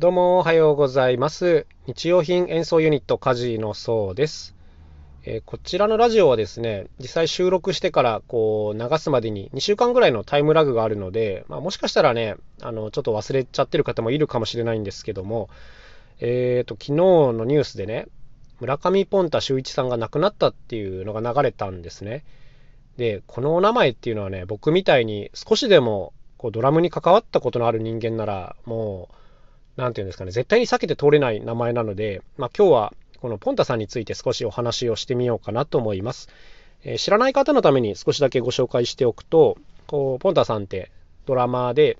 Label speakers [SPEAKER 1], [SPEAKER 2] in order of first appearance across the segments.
[SPEAKER 1] どうもおはようございます。日用品演奏ユニットカジのそうです、えーこちらのラジオはですね、実際収録してからこう流すまでに2週間ぐらいのタイムラグがあるので、まあ、もしかしたらね、あのちょっと忘れちゃってる方もいるかもしれないんですけども、えーと、昨日のニュースでね、村上ポンタ秀一さんが亡くなったっていうのが流れたんですね。で、このお名前っていうのはね、僕みたいに少しでもこうドラムに関わったことのある人間なら、もう、なんていうんですかね、絶対に避けて通れない名前なので、まあ、今日はこのポンタさんについて少しお話をしてみようかなと思います。えー知らない方のために少しだけご紹介しておくと、こうポンタさんってドラマーで、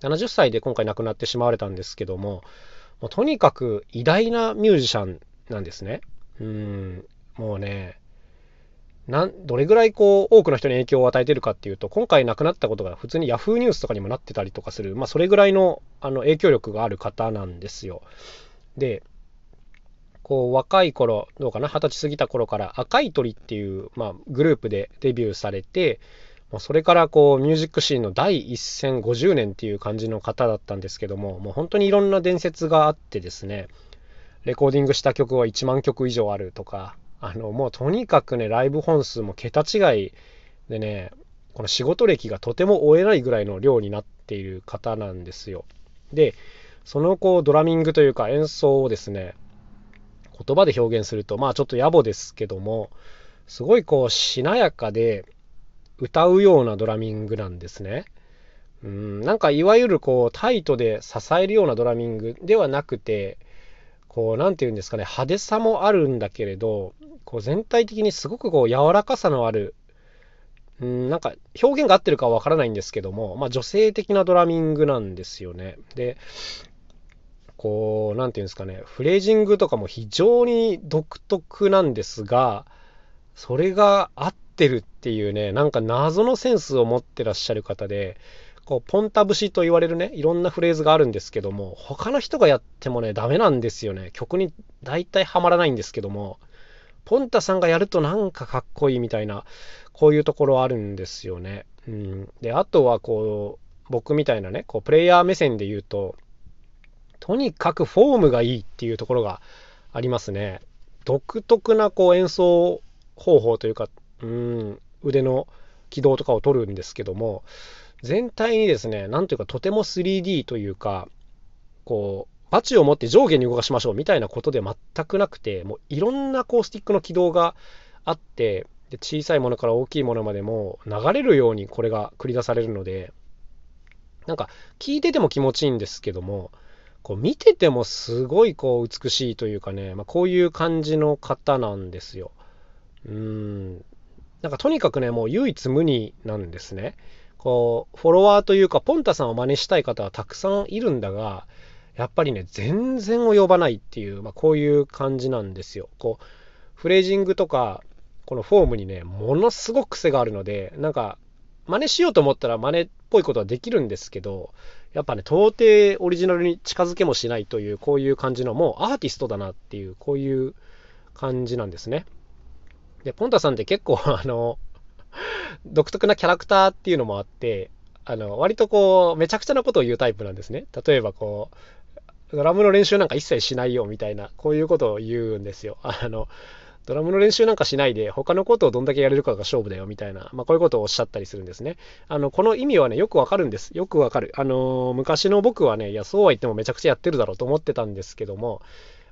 [SPEAKER 1] 70歳で今回亡くなってしまわれたんですけども、もうとにかく偉大なミュージシャンなんですね。うん、もうね、なんどれぐらいこう多くの人に影響を与えてるかっていうと今回亡くなったことが普通に Yahoo ニュースとかにもなってたりとかする、まあ、それぐらいのあの影響力がある方なんですよ。でこう若い頃どうかな二十歳過ぎた頃から赤い鳥っていう、まあ、グループでデビューされてそれからこうミュージックシーンの第一線50年っていう感じの方だったんですけどももう本当にいろんな伝説があってですねレコーディングした曲は1万曲以上あるとかあのもうとにかくねライブ本数も桁違いでねこの仕事歴がとても追えないぐらいの量になっている方なんですよ。でそのこうドラミングというか演奏をですね言葉で表現するとまあちょっと野暮ですけどもすごいこうしなやかで歌うようなドラミングなんですね。うんなんかいわゆるこうタイトで支えるようなドラミングではなくてこう何て言うんですかね派手さもあるんだけれどこう全体的にすごくこう柔らかさのあるうんなんか表現が合ってるかはわからないんですけども、まあ、女性的なドラミングなんですよね。でこう何て言うんですかねフレージングとかも非常に独特なんですがそれが合ってるっていうねなんか謎のセンスを持ってらっしゃる方でこうポンタ節と言われるねいろんなフレーズがあるんですけども他の人がやってもねダメなんですよね曲に大体はまらないんですけどもポンタさんがやるとなんかかっこいいみたいなこういうところあるんですよね。うん、であとはこう僕みたいなねこうプレイヤー目線で言うととにかくフォームがいいっていうところがありますね。独特なこう演奏方法というか、うん、腕の軌道とかを取るんですけども全体にですねなんというかとても 3D というかこうバチを持って上下に動かしましょうみたいなことで全くなくてもういろんなこうスティックの軌道があってで小さいものから大きいものまでも流れるようにこれが繰り出されるのでなんか聞いてても気持ちいいんですけどもこう見ててもすごいこう美しいというかね、まあ、こういう感じの方なんですよ。うんなんかとにかくねもう唯一無二なんですね。こうフォロワーというかポンタさんを真似したい方はたくさんいるんだがやっぱりね全然及ばないっていう、まあ、こういう感じなんですよ。こうフレージングとかこのフォームにねものすごく癖があるのでなんか真似しようと思ったら真似っぽいことはできるんですけどやっぱね到底オリジナルに近づけもしないというこういう感じのもうアーティストだなっていうこういう感じなんですね。でポンタさんって結構 あの独特なキャラクターっていうのもあってあの割とこうめちゃくちゃなことを言うタイプなんですね。例えばこうドラムの練習なんか一切しないよみたいなこういうことを言うんですよ。あのドラムの練習なんかしないで他のことをどんだけやれるかが勝負だよみたいな、まあ、こういうことをおっしゃったりするんですね。あのこの意味はねよくわかるんです。よくわかる。あの昔の僕はねいやそうは言ってもめちゃくちゃやってるだろうと思ってたんですけども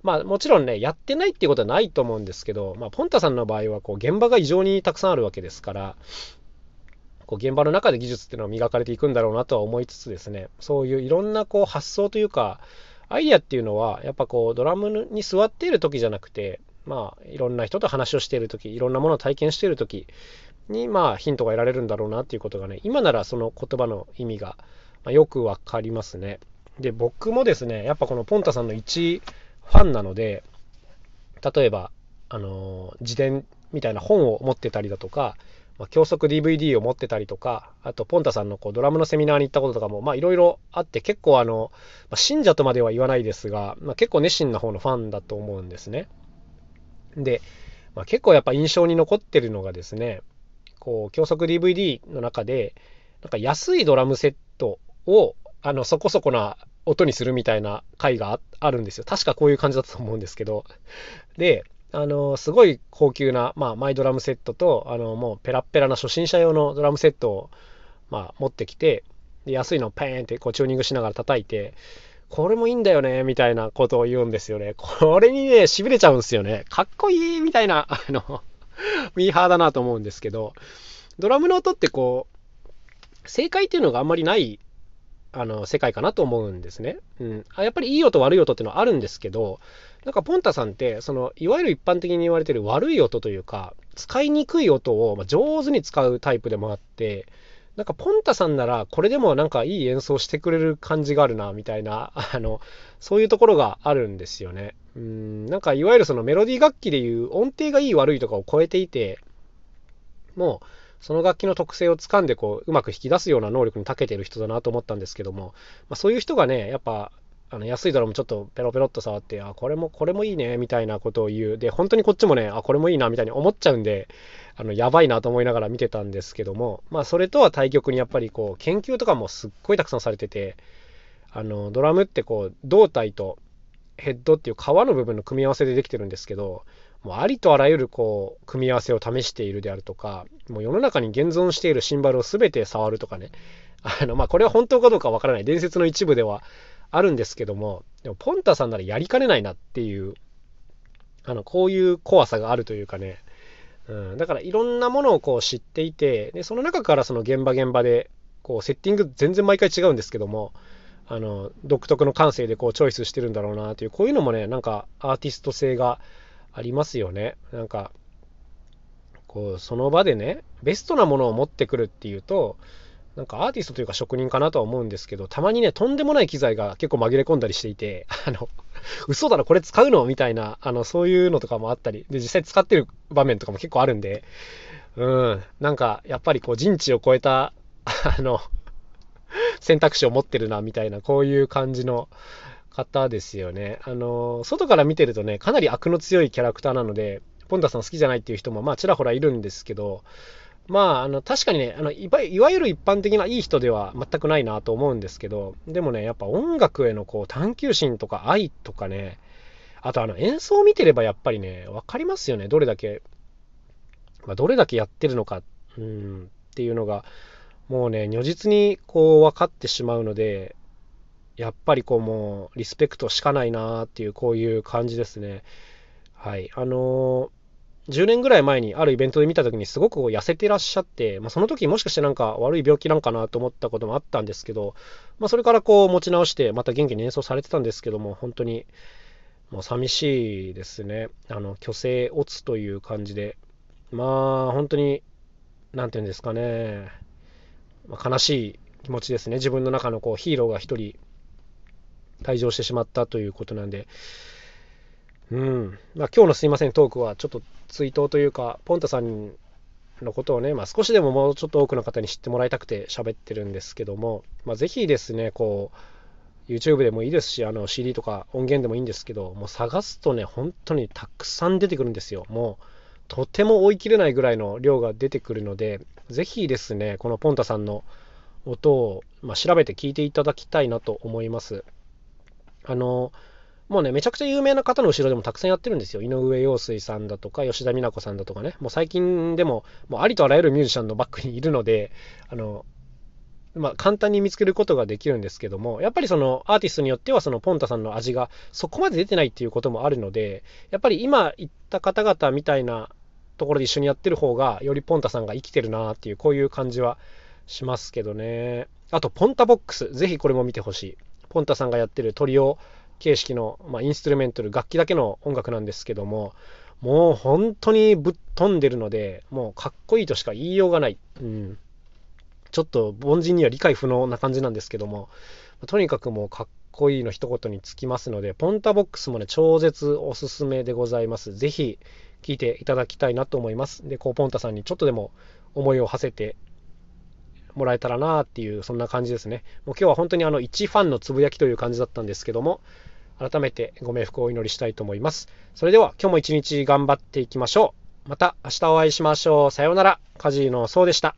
[SPEAKER 1] まあもちろんねやってないっていうことはないと思うんですけど、まあ、ポンタさんの場合はこう現場が異常にたくさんあるわけですからこう現場の中で技術っていうのは磨かれていくんだろうなとは思いつつですねそういういろんなこう発想というかアイディアっていうのはやっぱこうドラムに座っている時じゃなくてまあいろんな人と話をしている時いろんなものを体験している時にまあヒントが得られるんだろうなっていうことがね今ならその言葉の意味がまよくわかりますね。で僕もですねやっぱこのポンタさんの一ファンなので例えばあの自伝みたいな本を持ってたりだとか、まあ、教則 DVD を持ってたりとかあとポンタさんのこうドラムのセミナーに行ったこととかもまあいろいろあって結構あの、まあ、信者とまでは言わないですが、まあ、結構熱心な方のファンだと思うんですね。で、まあ、結構やっぱ印象に残ってるのがですねこう教則 DVD の中でなんか安いドラムセットをあのそこそこな音にするみたいな回があるんですよ。確かこういう感じだったと思うんですけど。で、あの、すごい高級な、まあ、マイドラムセットと、あの、もうペラッペラな初心者用のドラムセットを、まあ、持ってきて、で安いのをペーンってこうチューニングしながら叩いて、これもいいんだよね、みたいなことを言うんですよね。これにね、痺れちゃうんですよね。かっこいいみたいな、あの、ミーハーだなと思うんですけど、ドラムの音ってこう、正解っていうのがあんまりないあの世界かなと思うんですね。うん、あやっぱりいい音悪い音っていうのはあるんですけどなんかポンタさんってそのいわゆる一般的に言われてる悪い音というか使いにくい音を上手に使うタイプでもあってなんかポンタさんならこれでもなんかいい演奏してくれる感じがあるなみたいな あのそういうところがあるんですよね。うんなんかいわゆるそのメロディー楽器でいう音程がいい悪いとかを超えていてもうその楽器の特性をつかんでこううまく引き出すような能力に長けてる人だなと思ったんですけども、まあ、そういう人がねやっぱあの安いドラムちょっとペロペロっと触ってあこれもこれもいいねみたいなことを言う。で本当にこっちもねあこれもいいなみたいに思っちゃうんであのやばいなと思いながら見てたんですけどもまあそれとは対極にやっぱりこう研究とかもすっごいたくさんされててあのドラムってこう胴体とヘッドっていう皮の部分の組み合わせでできてるんですけどもうありとあらゆるこう組み合わせを試しているであるとかもう世の中に現存しているシンバルを全て触るとかね。あのまあこれは本当かどうかわからない。伝説の一部ではあるんですけどもでもポンタさんならやりかねないなっていうあのこういう怖さがあるというかね、うん、だからいろんなものをこう知っていてでその中からその現場現場でこうセッティング全然毎回違うんですけどもあの独特の感性でこうチョイスしてるんだろうなというこういうのもねなんかアーティスト性がありますよね。なんか、こう、その場でね、ベストなものを持ってくるっていうと、なんかアーティストというか職人かなとは思うんですけど、たまにね、とんでもない機材が結構紛れ込んだりしていて、あの、嘘だろ、これ使うの？みたいな、あの、そういうのとかもあったり、で、実際使ってる場面とかも結構あるんで、うん、なんか、やっぱりこう、人知を超えた、あの、選択肢を持ってるな、みたいな、こういう感じの、方ですよね。あの、外から見てるとね、かなり悪の強いキャラクターなので、ポンタさん好きじゃないっていう人も、まあ、ちらほらいるんですけど、まあ、あの、確かにね、あのいわいわゆる一般的ないい人では全くないなと思うんですけど、でもね、やっぱ音楽へのこう探求心とか愛とかね、あとあの演奏を見てればやっぱりね、分かりますよね、どれだけ、まあ、どれだけやってるのか、うん、っていうのが、もうね、如実にこう分かってしまうので、やっぱりこうもうリスペクトしかないなっていうこういう感じですね。はい。あのー、10年ぐらい前にあるイベントで見た時にすごく痩せてらっしゃって、まあ、その時もしかしてなんか悪い病気なんかなと思ったこともあったんですけど、まあ、それからこう持ち直してまた元気に演奏されてたんですけども、本当にもう寂しいですね。あの、虚勢オツという感じで、まあ本当に、なんていうんですかね、まあ、悲しい気持ちですね。自分の中のこうヒーローが一人退場してしまったということなんで、うん。まあ、今日のすいませんトークはちょっと追悼というか、ポンタさんのことをね、まあ、少しでももうちょっと多くの方に知ってもらいたくて喋ってるんですけども、まあ、ぜひですね、こう、YouTube でもいいですし、あの CD とか音源でもいいんですけど、もう探すとね、本当にたくさん出てくるんですよ。もう、とても追い切れないぐらいの量が出てくるので、ぜひですね、このポンタさんの音を、まあ、調べて聞いていただきたいなと思います。あの、もうね、めちゃくちゃ有名な方の後ろでもたくさんやってるんですよ。井上陽水さんだとか、吉田美奈子さんだとかね。もう最近でも、もうありとあらゆるミュージシャンのバックにいるので、あの、まあ、簡単に見つけることができるんですけども、やっぱりそのアーティストによってはそのポンタさんの味がそこまで出てないっていうこともあるので、やっぱり今言った方々みたいなところで一緒にやってる方が、よりポンタさんが生きてるなっていう、こういう感じはしますけどね。あと、ポンタボックス。ぜひこれも見てほしい。ポンタさんがやってるトリオ形式の、まあ、インストゥルメンタル、楽器だけの音楽なんですけども、もう本当にぶっ飛んでるので、もうかっこいいとしか言いようがない。うん。ちょっと凡人には理解不能な感じなんですけども、とにかくもうかっこいいの一言につきますので、ポンタボックスもね、超絶おすすめでございます。ぜひ聴いていただきたいなと思います。で、こう、ポンタさんにちょっとでも思いを馳せてもらえたらなっていう、そんな感じですね。もう今日は本当にあの、一ファンのつぶやきという感じだったんですけども、改めてご冥福をお祈りしたいと思います。それでは今日も一日頑張っていきましょう。また明日お会いしましょう。さようなら。カジーのそうでした。